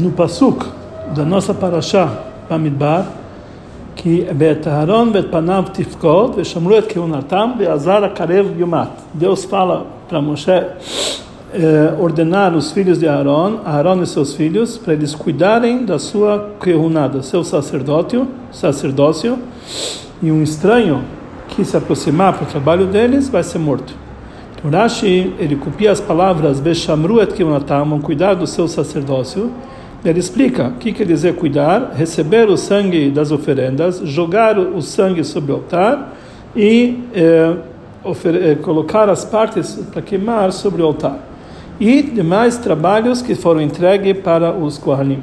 no Pasuk da nossa Parashá, Bamidbar, que Bet Aaron Bet Panav Tifkod, Veshamru Et Keunatam, Veazar Karev Yumat. Deus fala para Moshe eh, ordenar os filhos de Aaron, Aaron e seus filhos, para eles cuidarem da sua Keuná, do seu sacerdócio, sacerdócio, e um estranho que se aproximar para o trabalho deles vai ser morto. Então, Rashi, ele copia as palavras Veshamru et Keunatam, vão cuidar do seu sacerdócio, ele explica o que quer dizer cuidar, receber o sangue das oferendas, jogar o sangue sobre o altar e eh, eh, colocar as partes para queimar sobre o altar. E demais trabalhos que foram entregues para os Kohanim.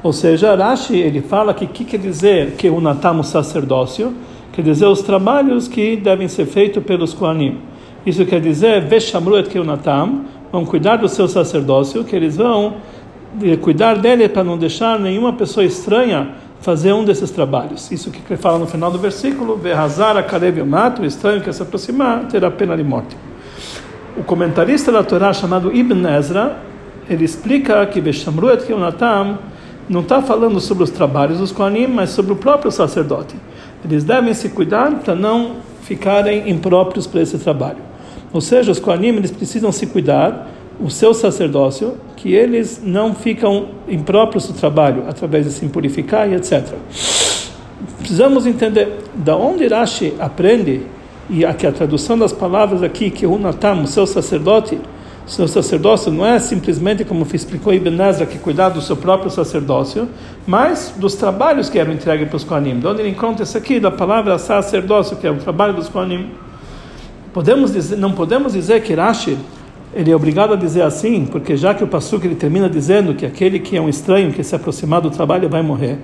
Ou seja, Rashi ele fala que o que quer dizer que o Natam, o sacerdócio, quer dizer os trabalhos que devem ser feitos pelos Kohanim. Isso quer dizer, Veshamru et Keunatam, vão cuidar do seu sacerdócio, que eles vão de cuidar dele para não deixar nenhuma pessoa estranha fazer um desses trabalhos. Isso que fala no final do versículo, Verrazar a Caleb mato, estranho que se aproximar terá pena de morte. O comentarista da Torá chamado Ibn Ezra, ele explica que Veshamru et Keunatam não está falando sobre os trabalhos dos Kohanim, mas sobre o próprio sacerdote. Eles devem se cuidar para não ficarem impróprios para esse trabalho. Ou seja, os Kohanim eles precisam se cuidar o seu sacerdócio, que eles não ficam impróprios do trabalho através de se purificar e etc. Precisamos entender da onde Rashi aprende e aqui a tradução das palavras aqui que o Natam, o seu sacerdote, seu sacerdócio não é simplesmente como explicou Ibn Ezra que cuidar do seu próprio sacerdócio, mas dos trabalhos que eram entregues para os Kohanim. De onde ele encontra isso aqui da palavra sacerdócio, que é o trabalho dos Kohanim. Podemos dizer, não podemos dizer que Rashi ele é obrigado a dizer assim, porque já que o Passuque ele termina dizendo que aquele que é um estranho, que se aproximar do trabalho vai morrer,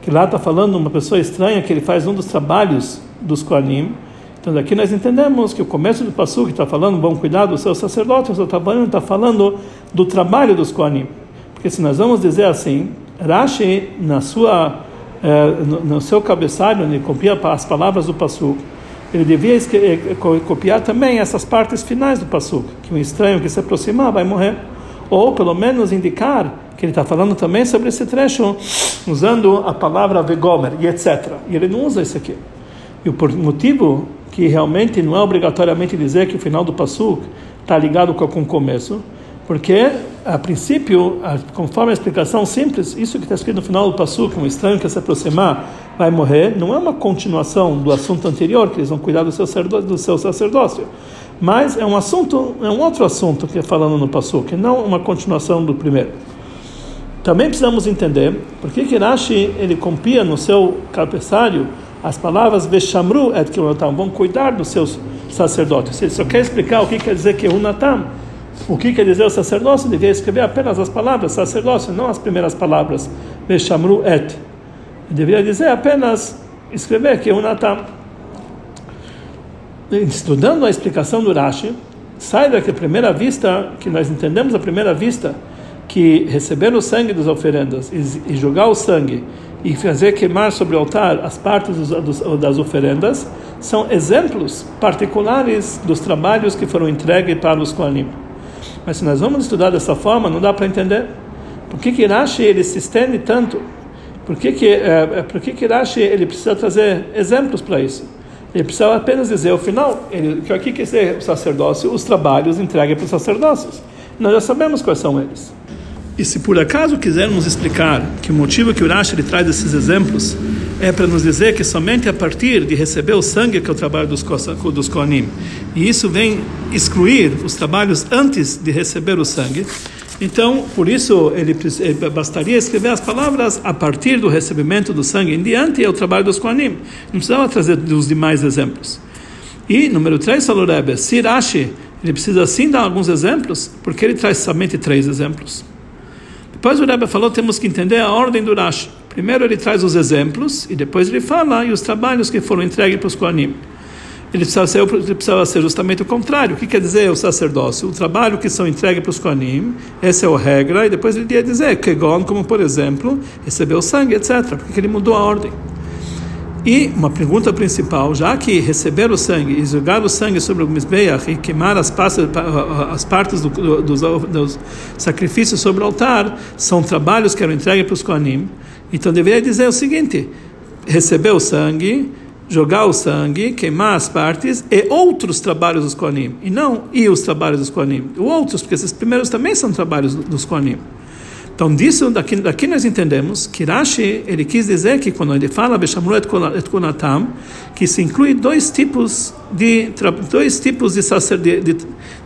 que lá está falando uma pessoa estranha que ele faz um dos trabalhos dos Koanim, então daqui nós entendemos que o começo do Passuque está falando, bom cuidado do seu sacerdote, o trabalho está falando do trabalho dos Koanim. Porque se nós vamos dizer assim, Rashi, na sua, eh, no, no, seu cabeçalho, ele copia as palavras do Passuque, ele devia eh, copiar também essas partes finais do Passuk, que um estranho que se aproximar vai morrer. Ou pelo menos indicar que ele está falando também sobre esse trecho, usando a palavra vegomer e etc. E ele não usa isso aqui. E o motivo que realmente não é obrigatoriamente dizer que o final do Passuk está ligado com o começo, porque, a princípio, conforme a explicação simples, isso que está escrito no final do Passuk, um estranho que se aproximar vai morrer, não é uma continuação do assunto anterior, que eles vão cuidar do seu, do seu sacerdócio. Mas é um assunto, é um outro assunto que é falando no Passuk, não uma continuação do primeiro. Também precisamos entender por que que Rashi ele compia no seu cabeçalho as palavras Veshamru et Kirunatam, vão cuidar dos seus sacerdotes. Ele só quer explicar o que quer dizer Kirunatam o que quer dizer o sacerdócio? Devia escrever apenas as palavras sacerdócio, não as primeiras palavras. Veshamru et. Deveria dizer apenas escrever que o Natam. Estudando a explicação do Rashi, sai daqui primeira vista, que nós entendemos a primeira vista, que receber o sangue das oferendas e jogar o sangue e fazer queimar sobre o altar as partes das oferendas são exemplos particulares dos trabalhos que foram entregues para os Kohanim. Mas se nós vamos estudar dessa forma, não dá para entender. Por que que Rashi ele se estende tanto? Por que que, é, por que, que Rashi ele precisa trazer exemplos para isso? Ele precisa apenas dizer, ao final, ele, que aqui quer dizer o sacerdócio, os trabalhos entregues para os sacerdócios. Nós já sabemos quais são eles. E se por acaso quisermos explicar que o motivo que o Rashi ele traz esses exemplos é para nos dizer que somente a partir de receber o sangue que é o trabalho dos, dos Kohanim, e isso vem excluir os trabalhos antes de receber o sangue, então, por isso, ele, ele, bastaria escrever as palavras a partir do recebimento do sangue em diante é o trabalho dos Kohanim. Não precisava trazer os demais exemplos. E, número 3, falou Rebbe, se Rashi, ele precisa sim dar alguns exemplos, porque ele traz somente três exemplos. Depois o Rebbe falou, temos que entender a ordem do Rashi. Primeiro ele traz os exemplos, e depois ele fala e os trabalhos que foram entregues para os Kohanim ele precisava ser, ele precisava ser justamente o contrário. O que quer dizer o sacerdócio? O trabalho que são entregues para os Kohanim, essa é a regra, e depois ele ia dizer, Kegon, como por exemplo, recebeu sangue, etc. Porque ele mudou a ordem. E uma pergunta principal, já que receber o sangue e jogar o sangue sobre o Mizbeach e queimar as partes, as partes do, do, dos, dos, sacrifícios sobre o altar são trabalhos que eram entregues para os Kohanim, então deveria dizer o seguinte: receber o sangue, jogar o sangue, queimar as partes e outros trabalhos dos Kohanim, e não e os trabalhos dos Kohanim, outros, porque esses primeiros também são trabalhos dos Kohanim. Então, disso, daqui, daqui nós entendemos que Rashi, ele quis dizer que quando ele fala et Kunatam, que se inclui dois tipos de, dois tipos de, de,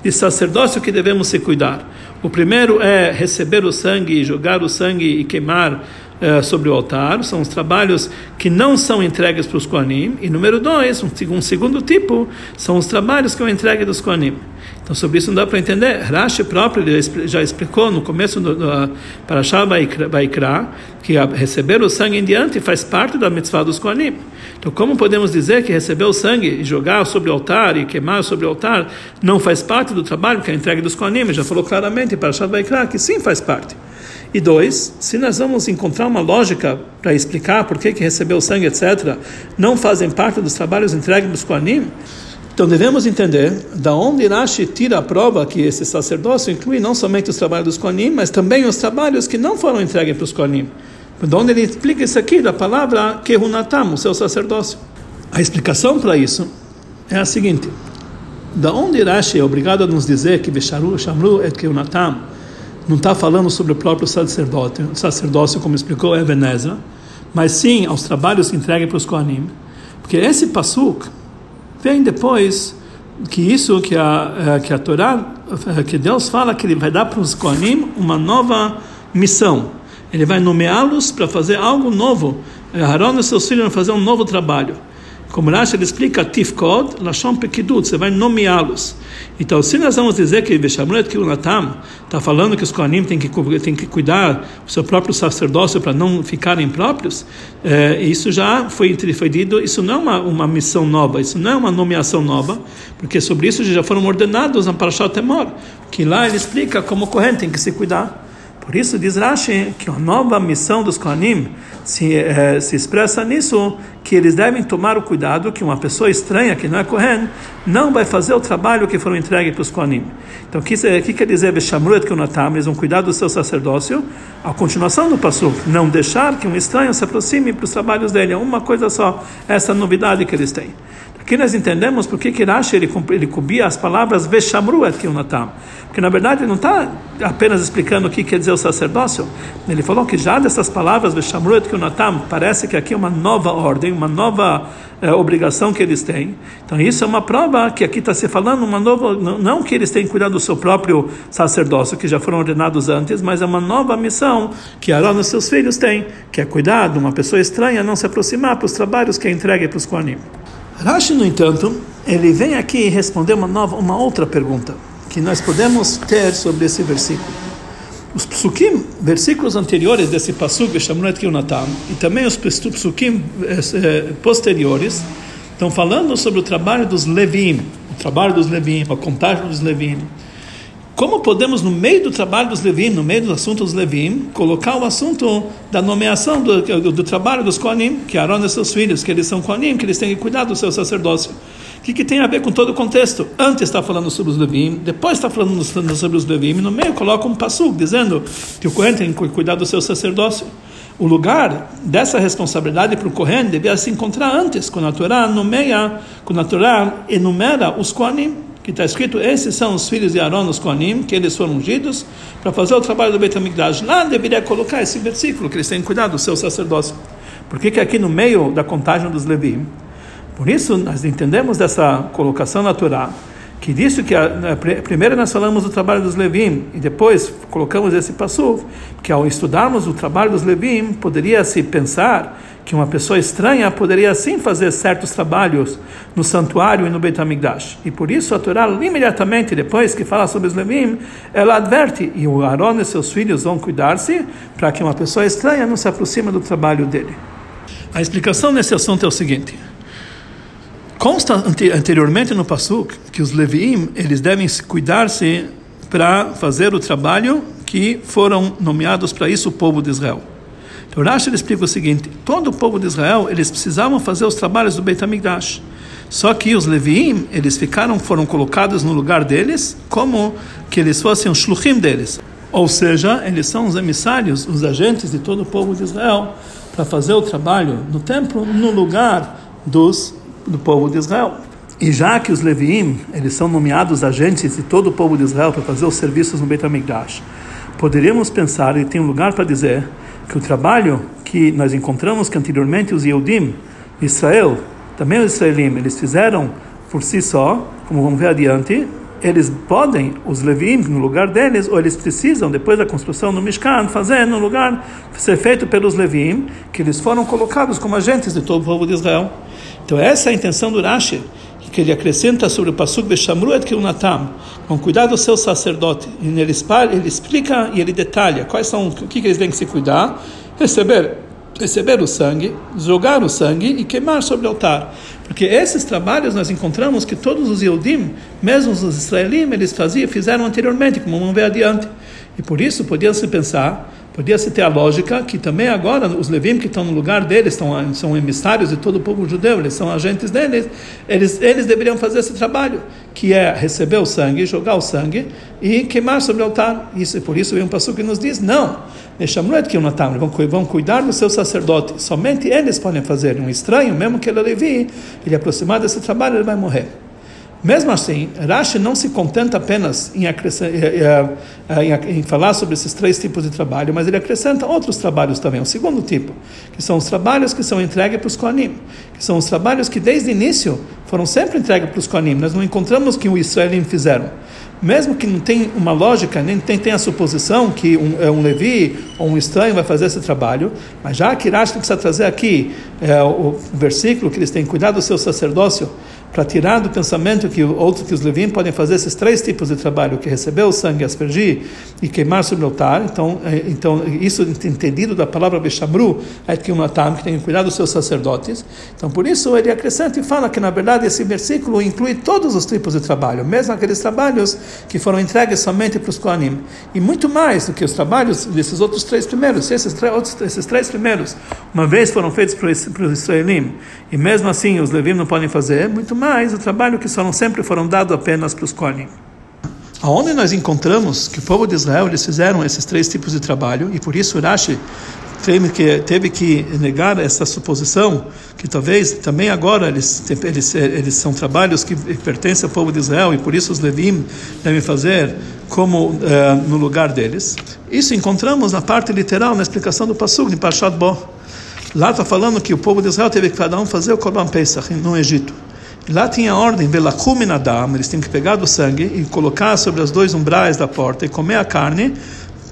de sacerdócio que devemos se cuidar. O primeiro é receber o sangue, jogar o sangue e queimar uh, sobre o altar, são os trabalhos que não são entregues para os Kohanim. E número dois, um, um segundo tipo, são os trabalhos que eu entregue dos Kohanim. Então, sobre isso não dá para entender. Rashi próprio já explicou no começo do, do Parashah Baikra que receber o sangue em diante faz parte da mitzvah dos Kohanim. Então, como podemos dizer que receber o sangue e jogar sobre o altar e queimar sobre o altar não faz parte do trabalho que é entregue dos Kohanim? Já falou claramente em Parashah Baikra que sim faz parte. E dois, se nós vamos encontrar uma lógica para explicar por que, que recebeu sangue, etc., não fazem parte dos trabalhos entregues dos Kohanim, então devemos entender da onde Rashi tira a prova que esse sacerdócio inclui não somente os trabalhos dos Kohanim, mas também os trabalhos que não foram entregues para os Kohanim. De onde ele explica isso aqui, da palavra Kehunatam, o seu sacerdócio. A explicação para isso é a seguinte: da onde Rashi é obrigado a nos dizer que Vesharu, Shamru et Kehunatam, não está falando sobre o próprio sacerdote, sacerdócio, como explicou Ebenezer, mas sim aos trabalhos que para os Kohanim. Porque esse Passuk vem depois que isso que a, eh, que a Torá, eh, que Deus fala que ele vai dar para os Kohanim uma nova missão. Ele vai nomeá-los para fazer algo novo. Aaron e seus filhos vão fazer um novo trabalho. Como Rashi ele explica, Tifkod, Lashon Pekidut, você vai nomeá-los. Então, se nós vamos dizer que Veshamulet Kilunatam está falando que os Kohanim têm que, têm que cuidar do seu próprio sacerdócio para não ficarem próprios, é, isso já foi, foi dito, isso não é uma, uma missão nova, isso não é uma nomeação nova, porque sobre isso já foram ordenados na Parashat Temor, que lá ele explica como o Kohen tem que se cuidar. Por isso diz Rashi que a nova missão dos Kohanim se, eh, se expressa nisso, que eles devem tomar o cuidado que uma pessoa estranha, que não é Kohen, não vai fazer o trabalho que foram entregues para os Kohanim. Então, o que, que, quer dizer Beshamruet Kunatam? Eles vão cuidar do seu sacerdócio. A continuação do passo, não deixar que um estranho se aproxime para os trabalhos dele. É uma coisa só, essa novidade que eles têm. Aqui nós entendemos por que Rashi ele, ele cobia as palavras Veshamru et Kilnatam. Porque na verdade ele não está apenas explicando o que quer dizer o sacerdócio. Ele falou que já dessas palavras Veshamru et Kilnatam parece que aqui é uma nova ordem, uma nova é, obrigação que eles têm. Então isso é uma prova que aqui está se falando uma nova, não que eles têm cuidado do seu próprio sacerdócio, que já foram ordenados antes, mas é uma nova missão que Arão e seus filhos têm, que é cuidar de uma pessoa estranha não se aproximar para os trabalhos que é entregue para os Kohanim. Rashi, no entanto, ele vem aqui responder uma nova, uma outra pergunta que nós podemos ter sobre esse versículo. Os psukim, versículos anteriores desse pasuk, Veshamrunet Kiyunatam, e também os psukim eh, eh, posteriores, estão falando sobre o trabalho dos Levim, o trabalho dos Levim, a contagem dos Levim. Como podemos, no meio do trabalho dos Levim, no meio do assunto dos Levim, colocar o assunto da nomeação do, do, do trabalho dos Koanim, que Aaron e seus filhos, que eles são Koanim, que eles têm que cuidar do seu sacerdócio? O que, que tem a ver com todo o contexto? Antes está falando sobre os Levim, depois está falando sobre os Levim, no meio coloca um passo dizendo que o Kohen tem que cuidar do seu sacerdócio. O lugar dessa responsabilidade para o Kohen devia se encontrar antes, quando a Torá nomeia, quando a Torá enumera os Koanim que está escrito: esses são os filhos de Aaron, os Koanim, que eles foram ungidos para fazer o trabalho do Beit HaMikdash. Lá deveria colocar esse versículo, que eles têm cuidado do seu sacerdócio. Por que, que aqui no meio da contagem dos Levi? Por isso, nós entendemos dessa colocação na Torá, que disse que a, a, primeiro nós falamos do trabalho dos Levim e depois colocamos esse passo que ao estudarmos o trabalho dos Levim poderia se pensar que uma pessoa estranha poderia sim fazer certos trabalhos no santuário e no Beit HaMikdash. E por isso a Torá, imediatamente depois que fala sobre os Levim, ela adverte, e o Aaron e seus filhos vão cuidar-se para que uma pessoa estranha não se aproxime do trabalho dele. A explicação nesse assunto é o seguinte. Consta anteriormente no Pasuk que os Leviim, eles devem cuidar-se para fazer o trabalho que foram nomeados para isso o povo de Israel. Então Rashi explica o seguinte: todo o povo de Israel eles precisavam fazer os trabalhos do Beit Hamikdash. Só que os Leviim, eles ficaram, foram colocados no lugar deles, como que eles fossem os shluchim deles. Ou seja, eles são os emissários, os agentes de todo o povo de Israel, para fazer o trabalho no templo, no lugar dos, do povo de Israel. E já que os Leviim, eles são nomeados agentes de todo o povo de Israel para fazer os serviços no Beit HaMikdash, poderíamos pensar, e tem um lugar para dizer, que o trabalho que nós encontramos que anteriormente os Yehudim, Israel, também os Israelim, eles fizeram por si só, como vamos ver adiante, eles podem, os Levim, no lugar deles, ou eles precisam, depois da construção do Mishkan, fazer no lugar, ser feito pelos Levim, que eles foram colocados como agentes de todo o povo de Israel. Então essa é a intenção do Rashi, que ele acrescenta sobre o Pasuk Beshamru et Kiunatam, com cuidado do seu sacerdote. E ele, ele explica e ele detalha quais são, o que, que eles têm que se cuidar, receber receber o sangue, jogar o sangue e queimar sobre o altar. Porque esses trabalhos nós encontramos que todos os Yehudim, mesmo os israelim, eles faziam, fizeram anteriormente, como vamos ver adiante. E por isso podia-se pensar, podia-se ter a lógica que também agora os Levim que estão no lugar deles, estão, são emissários de todo o povo judeu, eles são agentes deles, eles, eles deveriam fazer esse trabalho, que é receber o sangue, jogar o sangue e queimar sobre o altar. Isso, e por isso vem um passo que nos diz, não, vão cuidar do seu sacerdote, somente eles podem fazer. Um estranho, mesmo que ele é levi, ele aproximar desse trabalho, ele vai morrer. Mesmo assim, Rashi não se contenta apenas em, em, em, falar sobre esses três tipos de trabalho, mas ele acrescenta outros trabalhos também. O segundo tipo, que são os trabalhos que são entregues para os Kohanim, que são os trabalhos que desde o início foram sempre entregues para os Kohanim. Nós não encontramos que os Israelim fizeram mesmo que não tenha uma lógica, nem tem, tem a suposição que um, um Levi ou um estranho vai fazer esse trabalho, mas já que Rashi precisa trazer aqui é, o versículo que eles têm cuidado do seu sacerdócio, para tirar do pensamento que outros que os levim podem fazer esses três tipos de trabalho, que é receber o sangue, aspergir e queimar sobre o altar. Então, é, então isso entendido da palavra Beshamru, é que um atam que tem que cuidar dos seus sacerdotes. Então, por isso ele acrescenta e fala que na verdade esse versículo inclui todos os tipos de trabalho, mesmo aqueles trabalhos que foram entregues somente para os Kohanim, e muito mais do que os trabalhos desses outros três primeiros. Se esses, outros, esses três primeiros, uma vez foram feitos para os israelim, e mesmo assim os levim não podem fazer, muito mais mais o trabalho que foram, sempre foram dados apenas para os Kohanim. Aonde nós encontramos que o povo de Israel eles fizeram esses três tipos de trabalho e por isso Rashi teve que, teve que negar essa suposição que talvez também agora eles, eles, eles são trabalhos que pertencem ao povo de Israel e por isso os Levim devem fazer como uh, no lugar deles. Isso encontramos na parte literal, na explicação do Passug, de Parshat Bo. Lá está falando que o povo de Israel teve que cada um fazer o Korban Pesach no Egito. Lá tinha a ordem, Adam, eles têm que pegar do sangue e colocar sobre os dois umbrais da porta e comer a carne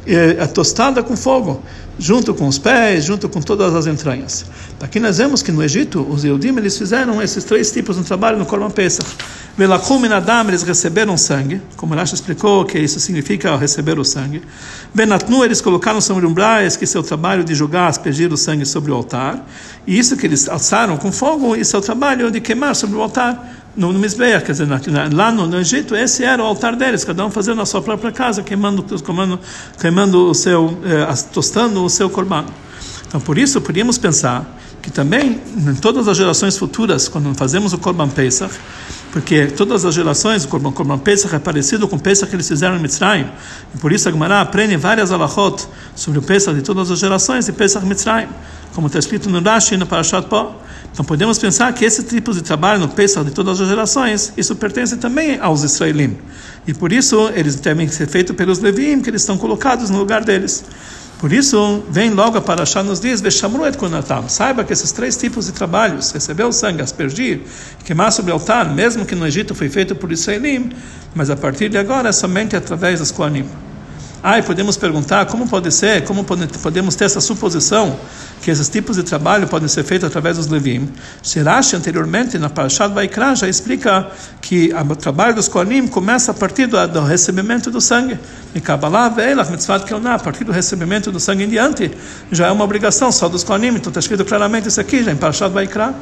é, tostada com fogo, junto com os pés, junto com todas as entranhas. Aqui nós vemos que no Egito, os Eudim, eles fizeram esses três tipos de trabalho no Korban Pesach. Velachum Adam, eles receberam sangue, como Rashi explicou que isso significa receber o sangue. Benatnu, eles colocaram sobre umbrais, que é o trabalho de jogar, aspergir o sangue sobre o altar. E isso que eles alçaram com fogo, isso é o trabalho de queimar sobre o altar. No, no Mizbeah, quer dizer, lá no, no, Egito, esse era o altar deles, cada um fazendo na sua própria casa, queimando, queimando, queimando o seu, eh, tostando o seu corban. Então, por isso, podíamos pensar que também, em todas as gerações futuras, quando fazemos o Korban Pesach, porque todas as gerações, o Korban, Korban Pesach é parecido com o Pesach que eles fizeram em Mitzrayim. E por isso a Gemara aprende várias alachot sobre o Pesach de todas as gerações de Pesach Mitzrayim, como está escrito no Rashi e no Parashat Po. Então podemos pensar que esse tipo de trabalho no Pesach de todas as gerações, isso pertence também aos israelim. E por isso eles devem ser feitos pelos Levim, que eles estão colocados no lugar deles. Por isso, vem logo a Parashá nos diz, Veshamru et kunatam. Saiba que esses três tipos de trabalhos, receber o sangue, aspergir, queimar sobre o altar, mesmo que no Egito foi feito por Israelim, mas a partir de agora é somente através dos Koanim. E podemos perguntar como pode ser, como podemos ter essa suposição que esses tipos de trabalho podem ser feitos através dos Levim. Shirashi, anteriormente, na Parashat Vaikra, já explica que o trabalho dos Kohanim começa a partir do, do recebimento do sangue. E Kabbalah, Veilach, Mitzvat Kelna, a partir do recebimento do sangue em diante, já é uma obrigação só dos Kohanim. Então está escrito claramente isso aqui, já em Parashat Vaikra.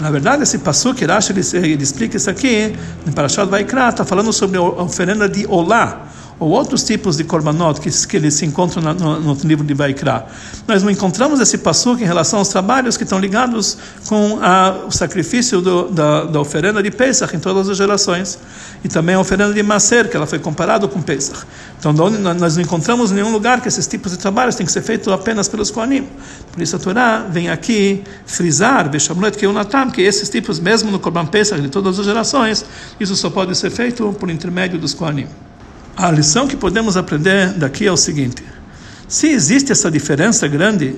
Na verdade, esse passo que ele, ele explica isso aqui, em Parashat Vaikra, está falando sobre a oferenda de Olá ou outros tipos de korbanot que, que eles se encontram na, no, no, livro de Vaikra. Nós não encontramos esse passo em relação aos trabalhos que estão ligados com a, o sacrifício do, da, da oferenda de Pesach em todas as gerações. E também a oferenda de Maser, que ela foi comparada com Pesach. Então, nós não encontramos nenhum lugar que esses tipos de trabalhos têm que ser feitos apenas pelos Kohanim. Por isso a Torá vem aqui frisar, que esses tipos, mesmo no Korban Pesach de todas as gerações, isso só pode ser feito por intermédio dos Kohanim. A lição que podemos aprender daqui é o seguinte: se existe essa diferença grande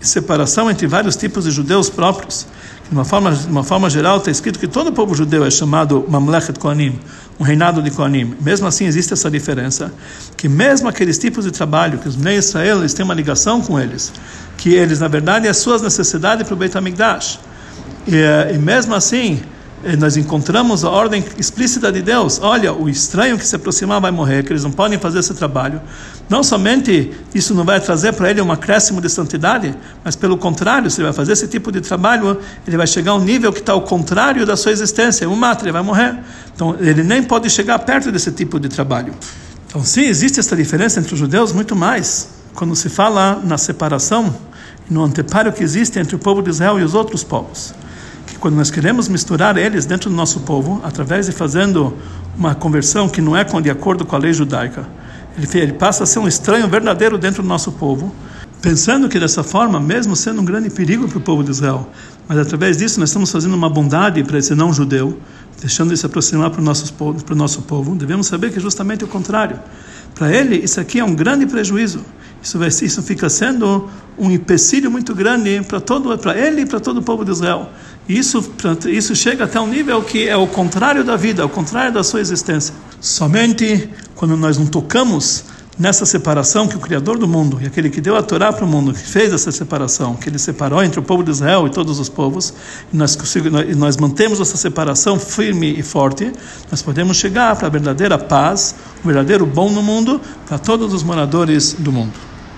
e separação entre vários tipos de judeus próprios, de uma forma, de uma forma geral está escrito que todo o povo judeu é chamado Mamlechet Kohanim, um reinado de Kohanim. Mesmo assim existe essa diferença, que mesmo aqueles tipos de trabalho que os Bnei Israel eles têm uma ligação com eles, que eles na verdade as suas necessidades para o Beit HaMikdash. E, e mesmo assim eh, nós encontramos a ordem explícita de Deus. Olha, o estranho que se aproximar vai morrer, que eles não podem fazer esse trabalho. Não somente isso não vai trazer para ele um acréscimo de santidade, mas pelo contrário, se ele vai fazer esse tipo de trabalho, ele vai chegar a um nível que está ao contrário da sua existência. O mata, ele vai morrer. Então, ele nem pode chegar perto desse tipo de trabalho. Então, sim, existe essa diferença entre os judeus, muito mais. Quando se fala na separação, no anteparo que existe entre o povo de Israel e os outros povos quando nós queremos misturar eles dentro do nosso povo, através de fazendo uma conversão que não é de acordo com a lei judaica, ele, ele passa a ser um estranho verdadeiro dentro do nosso povo, pensando que dessa forma, mesmo sendo um grande perigo para o povo de Israel, mas através disso nós estamos fazendo uma bondade para esse não judeu, deixando ele se aproximar para o nosso, para o nosso povo, devemos saber que é justamente o contrário. Para ele, isso aqui é um grande prejuízo. Isso, vai, isso fica sendo um empecilho muito grande para todo, para ele e para todo o povo de Israel. Isso, isso chega até um nível que é o contrário da vida, é o contrário da sua existência. Somente quando nós não tocamos nessa separação que o Criador do mundo e aquele que deu a Torá para o mundo, que fez essa separação, que ele separou entre o povo de Israel e todos os povos, e nós, e nós mantemos essa separação firme e forte, nós podemos chegar para a verdadeira paz, o verdadeiro bom no mundo, para todos os moradores do mundo.